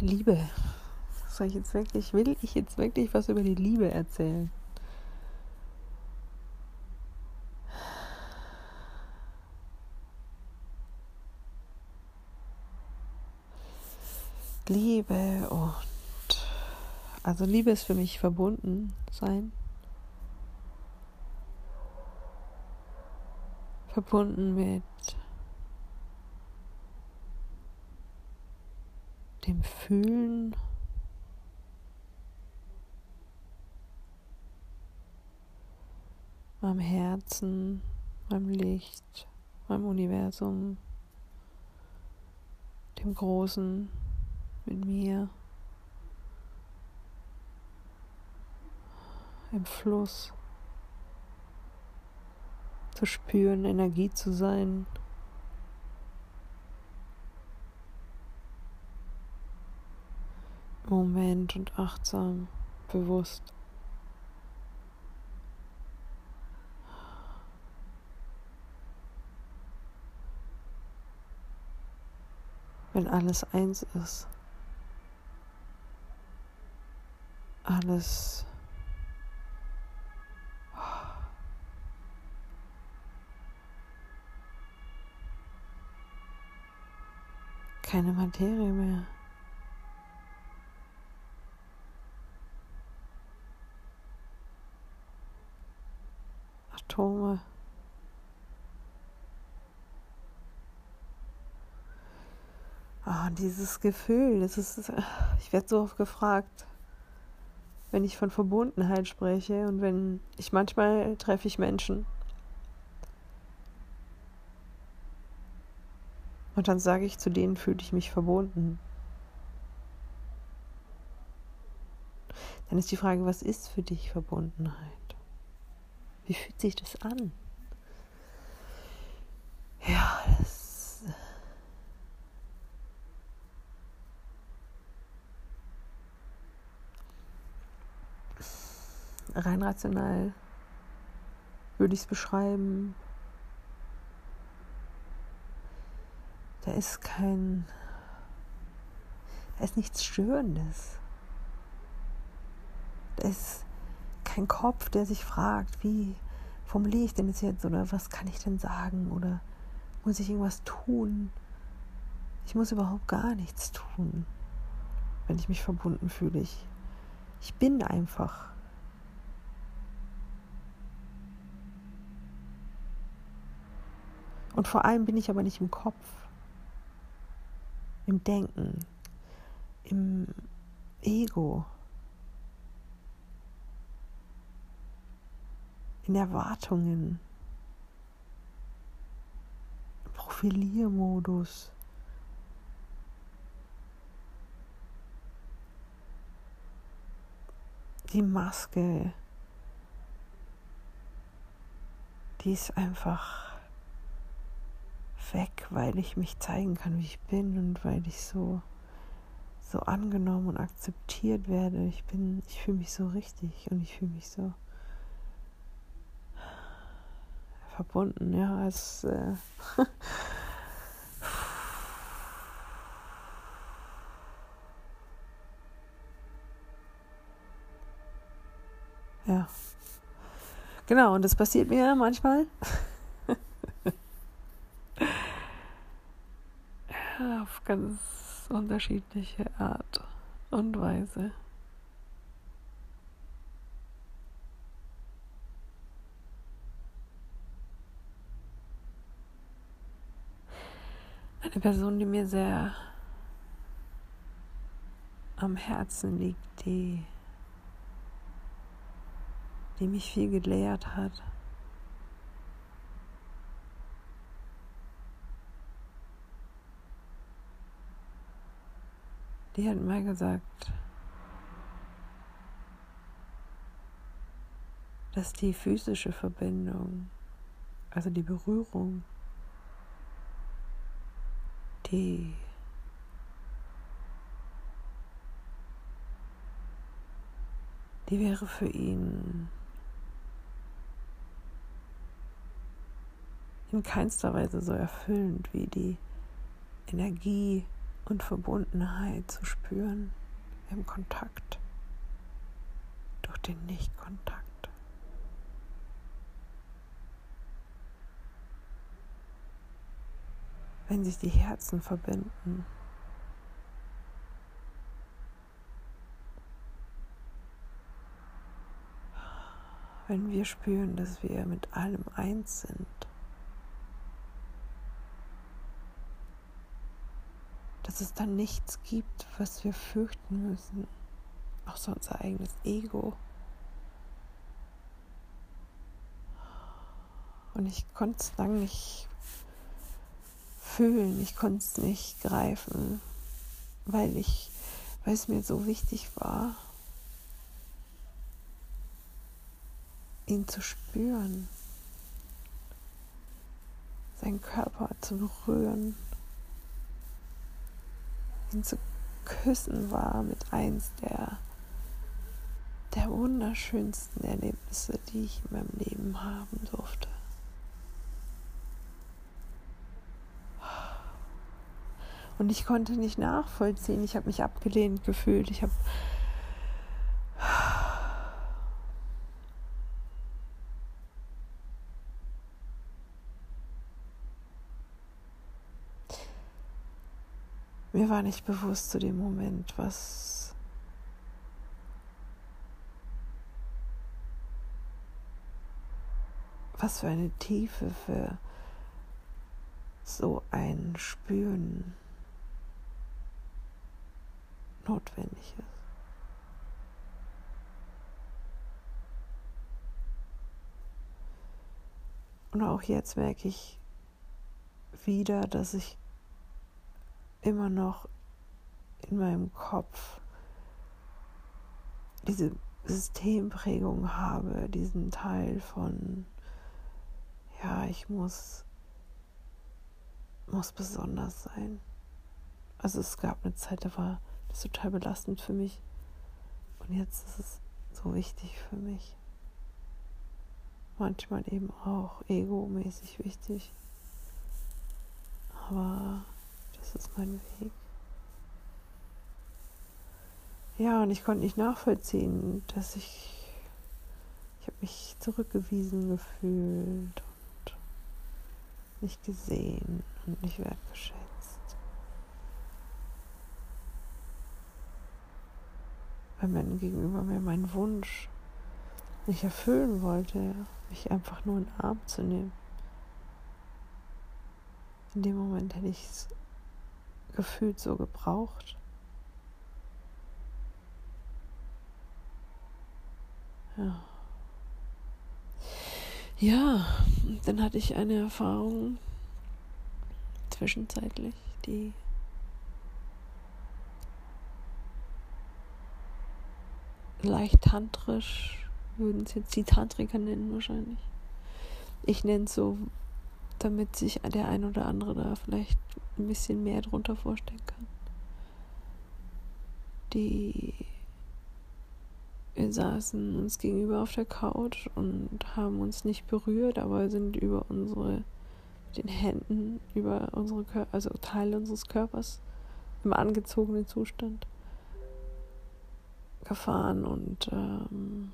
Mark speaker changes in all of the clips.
Speaker 1: Liebe. Soll ich jetzt wirklich, will ich jetzt wirklich was über die Liebe erzählen? Liebe und also Liebe ist für mich verbunden sein. Verbunden mit dem Fühlen. meinem Herzen, meinem Licht, meinem Universum, dem Großen mit mir, im Fluss zu spüren, Energie zu sein. Moment und achtsam, bewusst. Wenn alles eins ist. Alles keine Materie mehr. Dieses Gefühl, das ist, ich werde so oft gefragt, wenn ich von Verbundenheit spreche und wenn ich manchmal treffe ich Menschen und dann sage ich zu denen fühle ich mich verbunden. Dann ist die Frage, was ist für dich Verbundenheit? Wie fühlt sich das an? Ja, das. Rein rational würde ich es beschreiben. Da ist kein. Da ist nichts Störendes. Da ist kein Kopf, der sich fragt, wie formuliere ich denn das jetzt oder was kann ich denn sagen oder muss ich irgendwas tun? Ich muss überhaupt gar nichts tun, wenn ich mich verbunden fühle. Ich, ich bin einfach. Und vor allem bin ich aber nicht im Kopf, im Denken, im Ego. in Erwartungen, Profiliermodus. Die Maske, die ist einfach weg, weil ich mich zeigen kann, wie ich bin und weil ich so so angenommen und akzeptiert werde. Ich bin, ich fühle mich so richtig und ich fühle mich so verbunden, ja, als äh ja. Genau, und das passiert mir manchmal. Ja, auf ganz unterschiedliche Art und Weise. eine Person, die mir sehr am Herzen liegt, die, die mich viel gelehrt hat. Die hat mal gesagt, dass die physische Verbindung, also die Berührung, die die wäre für ihn in keinster Weise so erfüllend wie die Energie und Verbundenheit zu spüren im Kontakt, durch den Nichtkontakt. Wenn sich die Herzen verbinden, wenn wir spüren, dass wir mit allem eins sind. Dass es dann nichts gibt, was wir fürchten müssen, außer unser eigenes Ego. Und ich konnte es lange nicht fühlen, ich konnte es nicht greifen, weil ich, weil es mir so wichtig war, ihn zu spüren, seinen Körper zu berühren, ihn zu küssen war mit eins der, der wunderschönsten Erlebnisse, die ich in meinem Leben haben durfte. Und ich konnte nicht nachvollziehen. Ich habe mich abgelehnt gefühlt. Ich habe Mir war nicht bewusst zu dem Moment, was was für eine Tiefe für so ein Spüren notwendig ist. Und auch jetzt merke ich wieder, dass ich immer noch in meinem Kopf diese Systemprägung habe, diesen Teil von, ja, ich muss, muss besonders sein. Also es gab eine Zeit, da war das total belastend für mich. Und jetzt ist es so wichtig für mich. Manchmal eben auch egomäßig wichtig. Aber das ist mein Weg. Ja, und ich konnte nicht nachvollziehen, dass ich, ich habe mich zurückgewiesen gefühlt und nicht gesehen und nicht wertgeschätzt. Weil mein Gegenüber mir meinen Wunsch nicht erfüllen wollte, mich einfach nur in den Arm zu nehmen. In dem Moment hätte ich es gefühlt so gebraucht. Ja. Ja, dann hatte ich eine Erfahrung zwischenzeitlich, die leicht tantrisch, würden es jetzt die Tantriker nennen wahrscheinlich. Ich nenne es so, damit sich der ein oder andere da vielleicht ein bisschen mehr drunter vorstellen kann. Die wir saßen uns gegenüber auf der Couch und haben uns nicht berührt, aber sind über unsere mit den Händen über unsere Kör also Teile unseres Körpers im angezogenen Zustand gefahren und ähm,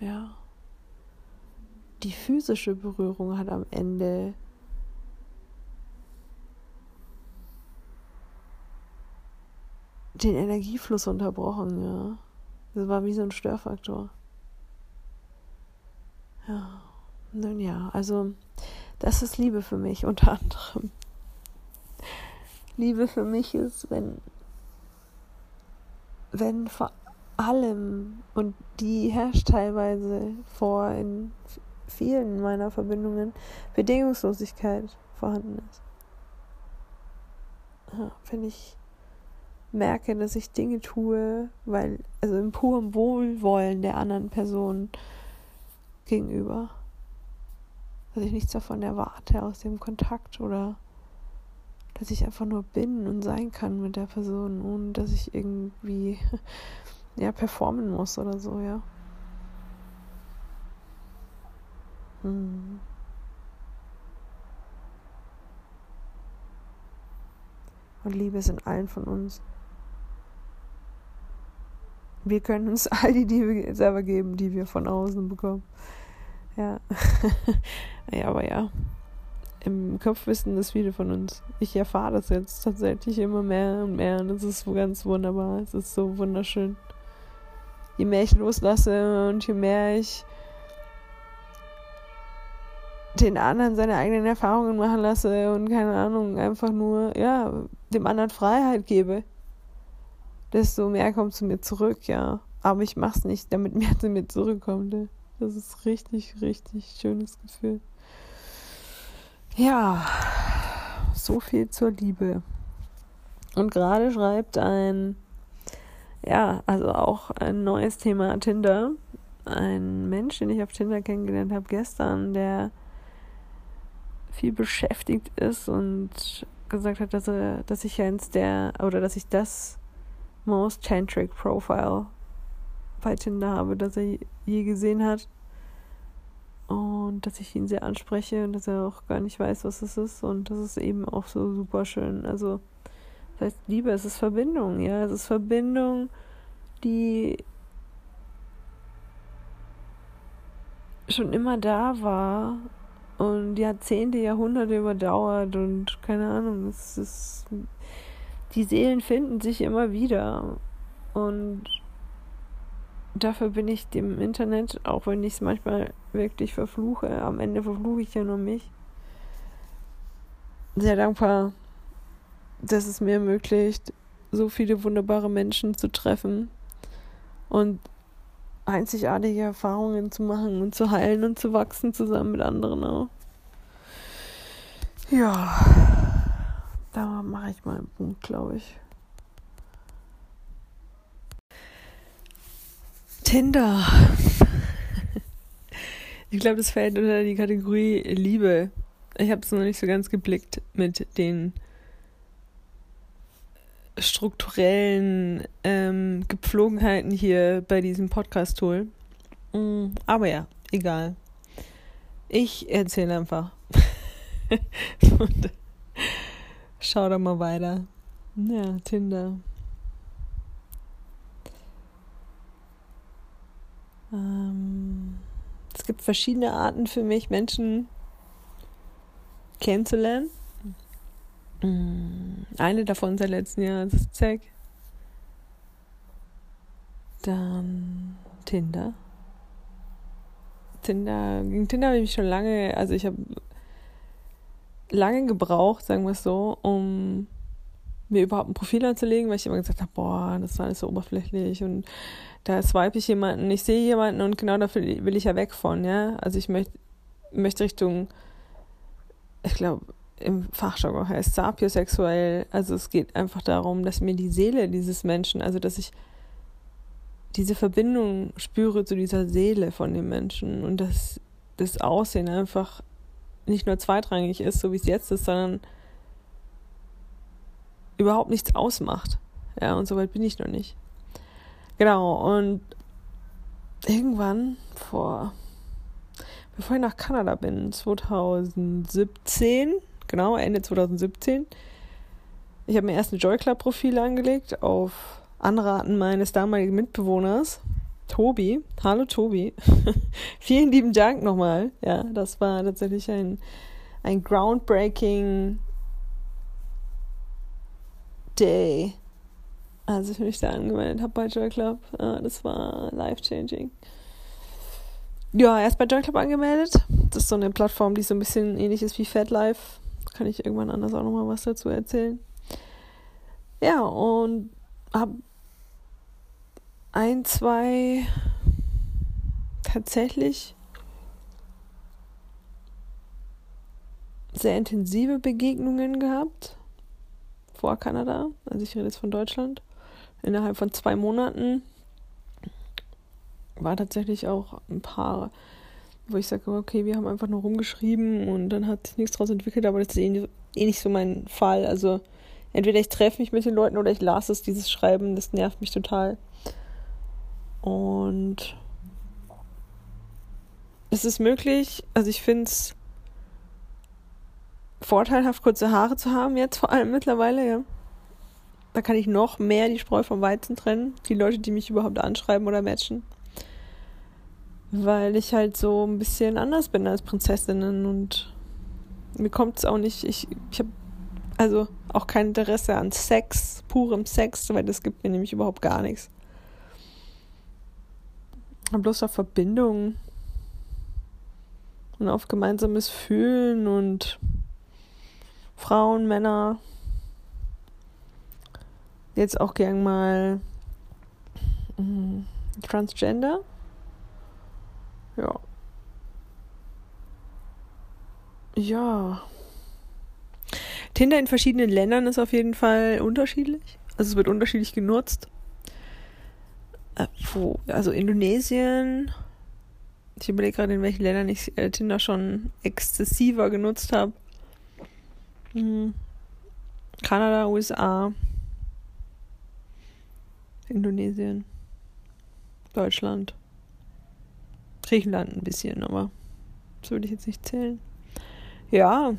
Speaker 1: ja die physische Berührung hat am Ende den Energiefluss unterbrochen, ja. Das war wie so ein Störfaktor. Ja, nun ja, also das ist Liebe für mich unter anderem. Liebe für mich ist, wenn, wenn vor allem, und die herrscht teilweise vor in vielen meiner Verbindungen, Bedingungslosigkeit vorhanden ist. Ja, finde ich merke, dass ich Dinge tue, weil, also im purem Wohlwollen der anderen Person gegenüber. Dass ich nichts davon erwarte aus dem Kontakt oder dass ich einfach nur bin und sein kann mit der Person, ohne dass ich irgendwie ja performen muss oder so, ja. Hm. Und Liebe ist in allen von uns. Wir können uns all die Liebe selber geben, die wir von außen bekommen. Ja. ja, aber ja. Im Kopf wissen das viele von uns. Ich erfahre das jetzt tatsächlich immer mehr und mehr und es ist ganz wunderbar. Es ist so wunderschön. Je mehr ich loslasse und je mehr ich den anderen seine eigenen Erfahrungen machen lasse und keine Ahnung, einfach nur, ja, dem anderen Freiheit gebe, desto mehr kommt zu mir zurück, ja. Aber ich mach's nicht, damit mehr zu mir zurückkommt. Ne? Das ist richtig, richtig schönes Gefühl. Ja, so viel zur Liebe. Und gerade schreibt ein, ja, also auch ein neues Thema Tinder. Ein Mensch, den ich auf Tinder kennengelernt habe gestern, der viel beschäftigt ist und gesagt hat, dass er, dass ich eins der, oder dass ich das Most Tantric Profile bei Tinder habe, das er je gesehen hat. Und dass ich ihn sehr anspreche und dass er auch gar nicht weiß, was es ist. Und das ist eben auch so super schön. Also, das heißt, Liebe, es ist Verbindung, ja. Es ist Verbindung, die schon immer da war und Jahrzehnte, Jahrhunderte überdauert und keine Ahnung, es ist die Seelen finden sich immer wieder und dafür bin ich dem Internet, auch wenn ich es manchmal wirklich verfluche, am Ende verfluche ich ja nur mich, sehr dankbar, dass es mir ermöglicht, so viele wunderbare Menschen zu treffen und einzigartige Erfahrungen zu machen und zu heilen und zu wachsen zusammen mit anderen auch. Ja, da mache ich mal einen Punkt, glaube ich. Tinder. Ich glaube, das fällt unter die Kategorie Liebe. Ich habe es noch nicht so ganz geblickt mit den strukturellen ähm, Gepflogenheiten hier bei diesem Podcast-Tool. Mm, aber ja, egal. Ich erzähle einfach. Und schau doch mal weiter. Ja, Tinder. Ähm, es gibt verschiedene Arten für mich, Menschen kennenzulernen. Mm, eine davon seit letzten Jahr ist Zack. Dann Tinder. Tinder, gegen Tinder habe ich schon lange, also ich habe lange gebraucht, sagen wir es so, um mir überhaupt ein Profil anzulegen, weil ich immer gesagt habe, boah, das ist alles so oberflächlich und da swipe ich jemanden, ich sehe jemanden und genau dafür will ich ja weg von, ja. Also ich möchte möchte Richtung, ich glaube, im Fachjargon heißt sapiosexuell. Also es geht einfach darum, dass mir die Seele dieses Menschen, also dass ich diese Verbindung spüre zu dieser Seele von dem Menschen und dass das Aussehen einfach nicht nur zweitrangig ist, so wie es jetzt ist, sondern überhaupt nichts ausmacht. Ja, und soweit bin ich noch nicht. Genau, und irgendwann vor, bevor ich nach Kanada bin, 2017, genau, Ende 2017. Ich habe mir erst ein Joy Club Profil angelegt auf Anraten meines damaligen Mitbewohners, Tobi. Hallo Tobi. Vielen lieben Dank nochmal. Ja, das war tatsächlich ein, ein groundbreaking Day, als ich mich da angemeldet habe bei Joy Club. Ja, das war life changing. Ja, erst bei Joy Club angemeldet. Das ist so eine Plattform, die so ein bisschen ähnlich ist wie FatLife kann ich irgendwann anders auch nochmal was dazu erzählen. Ja, und habe ein, zwei tatsächlich sehr intensive Begegnungen gehabt vor Kanada. Also ich rede jetzt von Deutschland. Innerhalb von zwei Monaten war tatsächlich auch ein paar wo ich sage, okay, wir haben einfach nur rumgeschrieben und dann hat sich nichts daraus entwickelt, aber das ist eh, eh nicht so mein Fall. Also entweder ich treffe mich mit den Leuten oder ich lasse es, dieses Schreiben, das nervt mich total. Und es ist möglich, also ich finde es vorteilhaft, kurze Haare zu haben, jetzt vor allem mittlerweile, ja. Da kann ich noch mehr die Spreu vom Weizen trennen. Die Leute, die mich überhaupt anschreiben oder matchen. Weil ich halt so ein bisschen anders bin als Prinzessinnen und mir kommt es auch nicht. Ich, ich habe also auch kein Interesse an Sex, purem Sex, weil das gibt mir nämlich überhaupt gar nichts. Bloß auf Verbindung und auf gemeinsames Fühlen und Frauen, Männer. Jetzt auch gern mal mh, Transgender. Ja. Ja. Tinder in verschiedenen Ländern ist auf jeden Fall unterschiedlich. Also es wird unterschiedlich genutzt. Äh, wo, also Indonesien. Ich überlege gerade, in welchen Ländern ich äh, Tinder schon exzessiver genutzt habe. Mhm. Kanada, USA, Indonesien, Deutschland, Griechenland ein bisschen, aber das würde ich jetzt nicht zählen. Ja,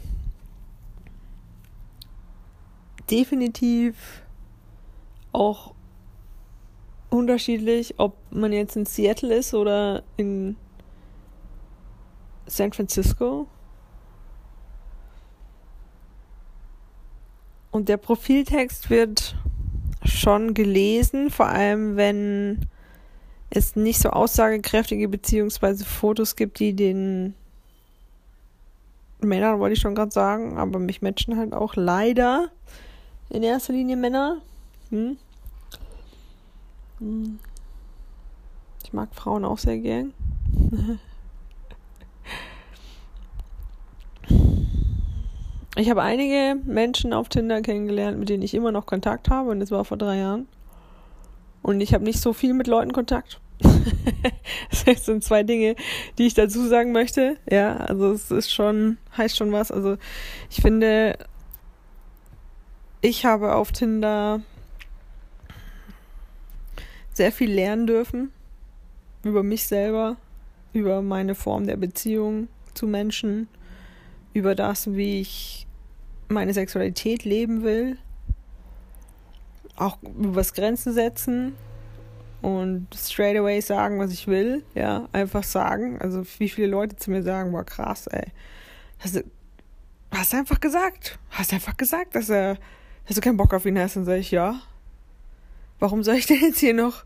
Speaker 1: definitiv auch unterschiedlich, ob man jetzt in Seattle ist oder in San Francisco. Und der Profiltext wird schon gelesen, vor allem wenn es nicht so aussagekräftige beziehungsweise Fotos gibt, die den Männern, wollte ich schon gerade sagen, aber mich matchen halt auch leider in erster Linie Männer. Hm? Hm. Ich mag Frauen auch sehr gern. Ich habe einige Menschen auf Tinder kennengelernt, mit denen ich immer noch Kontakt habe, und das war vor drei Jahren. Und ich habe nicht so viel mit Leuten Kontakt. das sind zwei Dinge, die ich dazu sagen möchte. Ja, also es ist schon, heißt schon was. Also ich finde, ich habe auf Tinder sehr viel lernen dürfen über mich selber, über meine Form der Beziehung zu Menschen, über das, wie ich meine Sexualität leben will, auch übers Grenzen setzen und straight away sagen, was ich will, ja, einfach sagen. Also wie viele Leute zu mir sagen, boah krass, ey, hast du einfach gesagt, hast einfach gesagt, dass er, dass du keinen Bock auf ihn hast, dann sage ich ja. Warum soll ich denn jetzt hier noch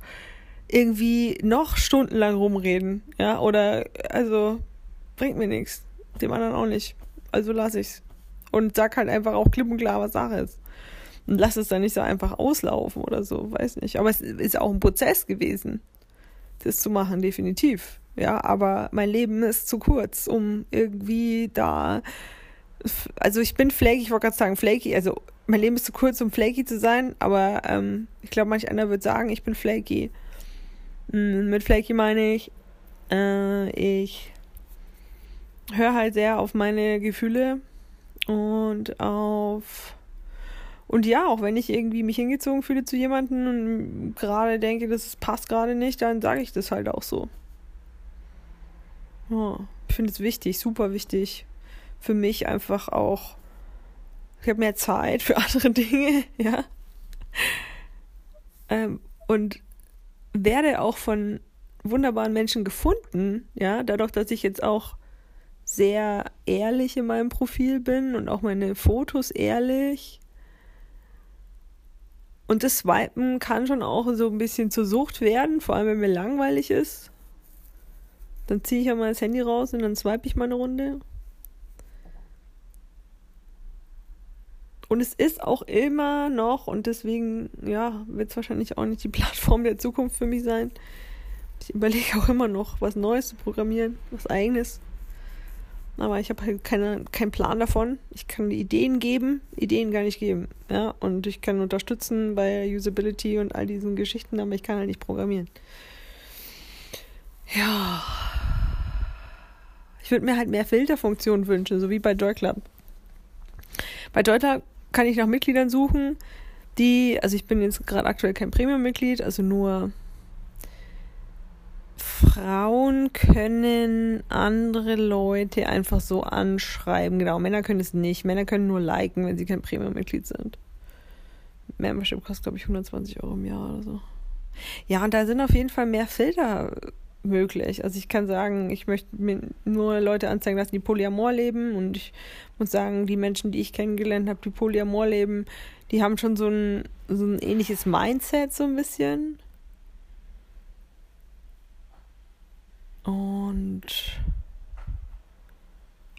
Speaker 1: irgendwie noch stundenlang rumreden, ja? Oder also bringt mir nichts, dem anderen auch nicht. Also lass ich's und sag halt einfach auch klipp und klar, was Sache ist. Und lass es dann nicht so einfach auslaufen oder so, weiß nicht. Aber es ist auch ein Prozess gewesen, das zu machen, definitiv. Ja, aber mein Leben ist zu kurz, um irgendwie da. Also ich bin flaky, ich wollte gerade sagen, flaky, also mein Leben ist zu kurz, um flaky zu sein, aber ähm, ich glaube, manch einer wird sagen, ich bin flaky. Mhm, mit flaky meine ich, äh, ich höre halt sehr auf meine Gefühle und auf und ja, auch wenn ich irgendwie mich hingezogen fühle zu jemandem und gerade denke, das passt gerade nicht, dann sage ich das halt auch so. Ja, ich finde es wichtig, super wichtig. Für mich einfach auch. Ich habe mehr Zeit für andere Dinge, ja. Ähm, und werde auch von wunderbaren Menschen gefunden, ja, dadurch, dass ich jetzt auch sehr ehrlich in meinem Profil bin und auch meine Fotos ehrlich. Und das Swipen kann schon auch so ein bisschen zur Sucht werden, vor allem wenn mir langweilig ist. Dann ziehe ich ja mal das Handy raus und dann swipe ich mal eine Runde. Und es ist auch immer noch, und deswegen, ja, wird es wahrscheinlich auch nicht die Plattform der Zukunft für mich sein. Ich überlege auch immer noch, was Neues zu programmieren, was eigenes. Aber ich habe halt keine, keinen Plan davon. Ich kann Ideen geben, Ideen gar nicht geben. Ja, und ich kann unterstützen bei Usability und all diesen Geschichten, aber ich kann halt nicht programmieren. Ja. Ich würde mir halt mehr Filterfunktionen wünschen, so wie bei Joy Bei Joy kann ich nach Mitgliedern suchen, die, also ich bin jetzt gerade aktuell kein Premium-Mitglied, also nur Frauen können andere Leute einfach so anschreiben. Genau, Männer können es nicht. Männer können nur liken, wenn sie kein Premium-Mitglied sind. Membership kostet, glaube ich, 120 Euro im Jahr oder so. Ja, und da sind auf jeden Fall mehr Filter möglich. Also ich kann sagen, ich möchte mir nur Leute anzeigen lassen, die Polyamor leben. Und ich muss sagen, die Menschen, die ich kennengelernt habe, die Polyamor leben, die haben schon so ein, so ein ähnliches Mindset so ein bisschen. Und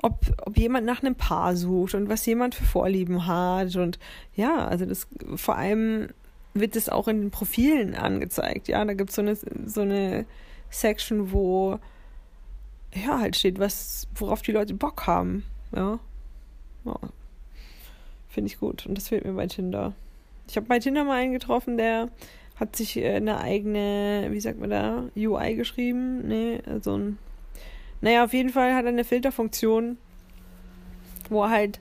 Speaker 1: ob, ob jemand nach einem Paar sucht und was jemand für Vorlieben hat. Und ja, also das vor allem wird es auch in den Profilen angezeigt. Ja, da gibt es so eine, so eine Section, wo ja halt steht, was, worauf die Leute Bock haben. Ja. ja. Finde ich gut. Und das fehlt mir bei Tinder. Ich habe bei Tinder mal einen getroffen, der hat sich äh, eine eigene, wie sagt man da, UI geschrieben. Nee, so ein. Naja, auf jeden Fall hat er eine Filterfunktion, wo er halt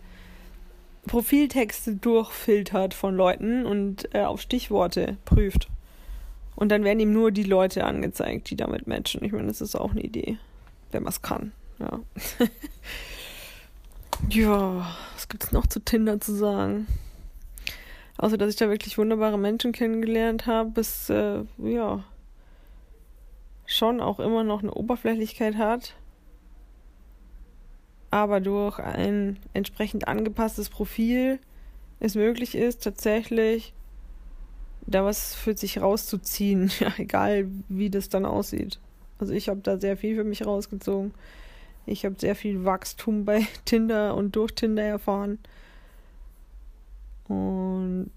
Speaker 1: Profiltexte durchfiltert von Leuten und äh, auf Stichworte prüft. Und dann werden ihm nur die Leute angezeigt, die damit matchen. Ich meine, das ist auch eine Idee, wenn man es kann. Ja. ja, was gibt es noch zu Tinder zu sagen? Außer, dass ich da wirklich wunderbare Menschen kennengelernt habe, bis, äh, ja, schon auch immer noch eine Oberflächlichkeit hat, aber durch ein entsprechend angepasstes Profil es möglich ist, tatsächlich da was für sich rauszuziehen, ja, egal wie das dann aussieht. Also ich habe da sehr viel für mich rausgezogen. Ich habe sehr viel Wachstum bei Tinder und durch Tinder erfahren. Und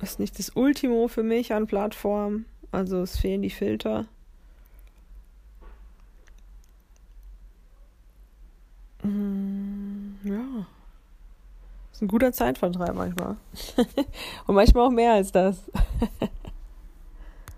Speaker 1: ist nicht das Ultimo für mich an Plattformen. Also es fehlen die Filter. Mm, ja. Ist ein guter Zeitvertreib manchmal. Und manchmal auch mehr als das.